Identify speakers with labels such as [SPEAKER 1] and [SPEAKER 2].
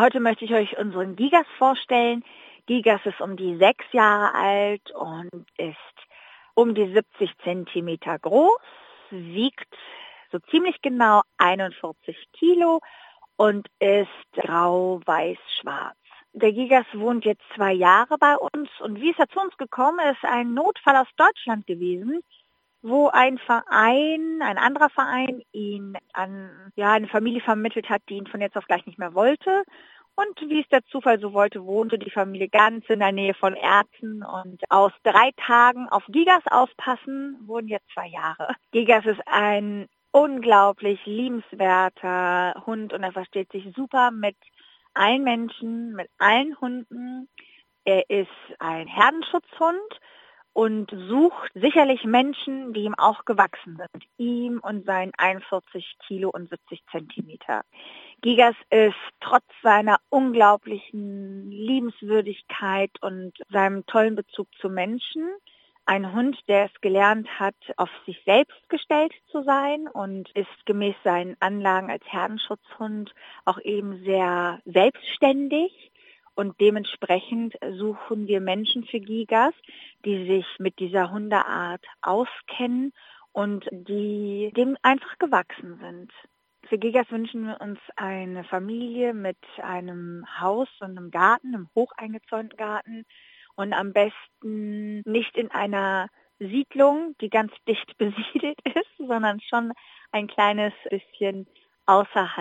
[SPEAKER 1] Heute möchte ich euch unseren Gigas vorstellen. Gigas ist um die sechs Jahre alt und ist um die 70 Zentimeter groß, wiegt so ziemlich genau 41 Kilo und ist grau-weiß-schwarz. Der Gigas wohnt jetzt zwei Jahre bei uns und wie ist er zu uns gekommen, ist ein Notfall aus Deutschland gewesen, wo ein Verein, ein anderer Verein ihn an ja, eine Familie vermittelt hat, die ihn von jetzt auf gleich nicht mehr wollte. Und wie es der Zufall so wollte, wohnte die Familie ganz in der Nähe von Erzen und aus drei Tagen auf Gigas aufpassen wurden jetzt zwei Jahre. Gigas ist ein unglaublich liebenswerter Hund und er versteht sich super mit allen Menschen, mit allen Hunden. Er ist ein Herdenschutzhund und sucht sicherlich Menschen, die ihm auch gewachsen sind. Ihm und seinen 41 Kilo und 70 Zentimeter. Gigas ist trotz seiner unglaublichen Liebenswürdigkeit und seinem tollen Bezug zu Menschen ein Hund, der es gelernt hat, auf sich selbst gestellt zu sein und ist gemäß seinen Anlagen als Herdenschutzhund auch eben sehr selbstständig. Und dementsprechend suchen wir Menschen für Gigas, die sich mit dieser Hundeart auskennen und die dem einfach gewachsen sind. Für Gigas wünschen wir uns eine Familie mit einem Haus und einem Garten, einem hocheingezäunten Garten, und am besten nicht in einer Siedlung, die ganz dicht besiedelt ist, sondern schon ein kleines bisschen außerhalb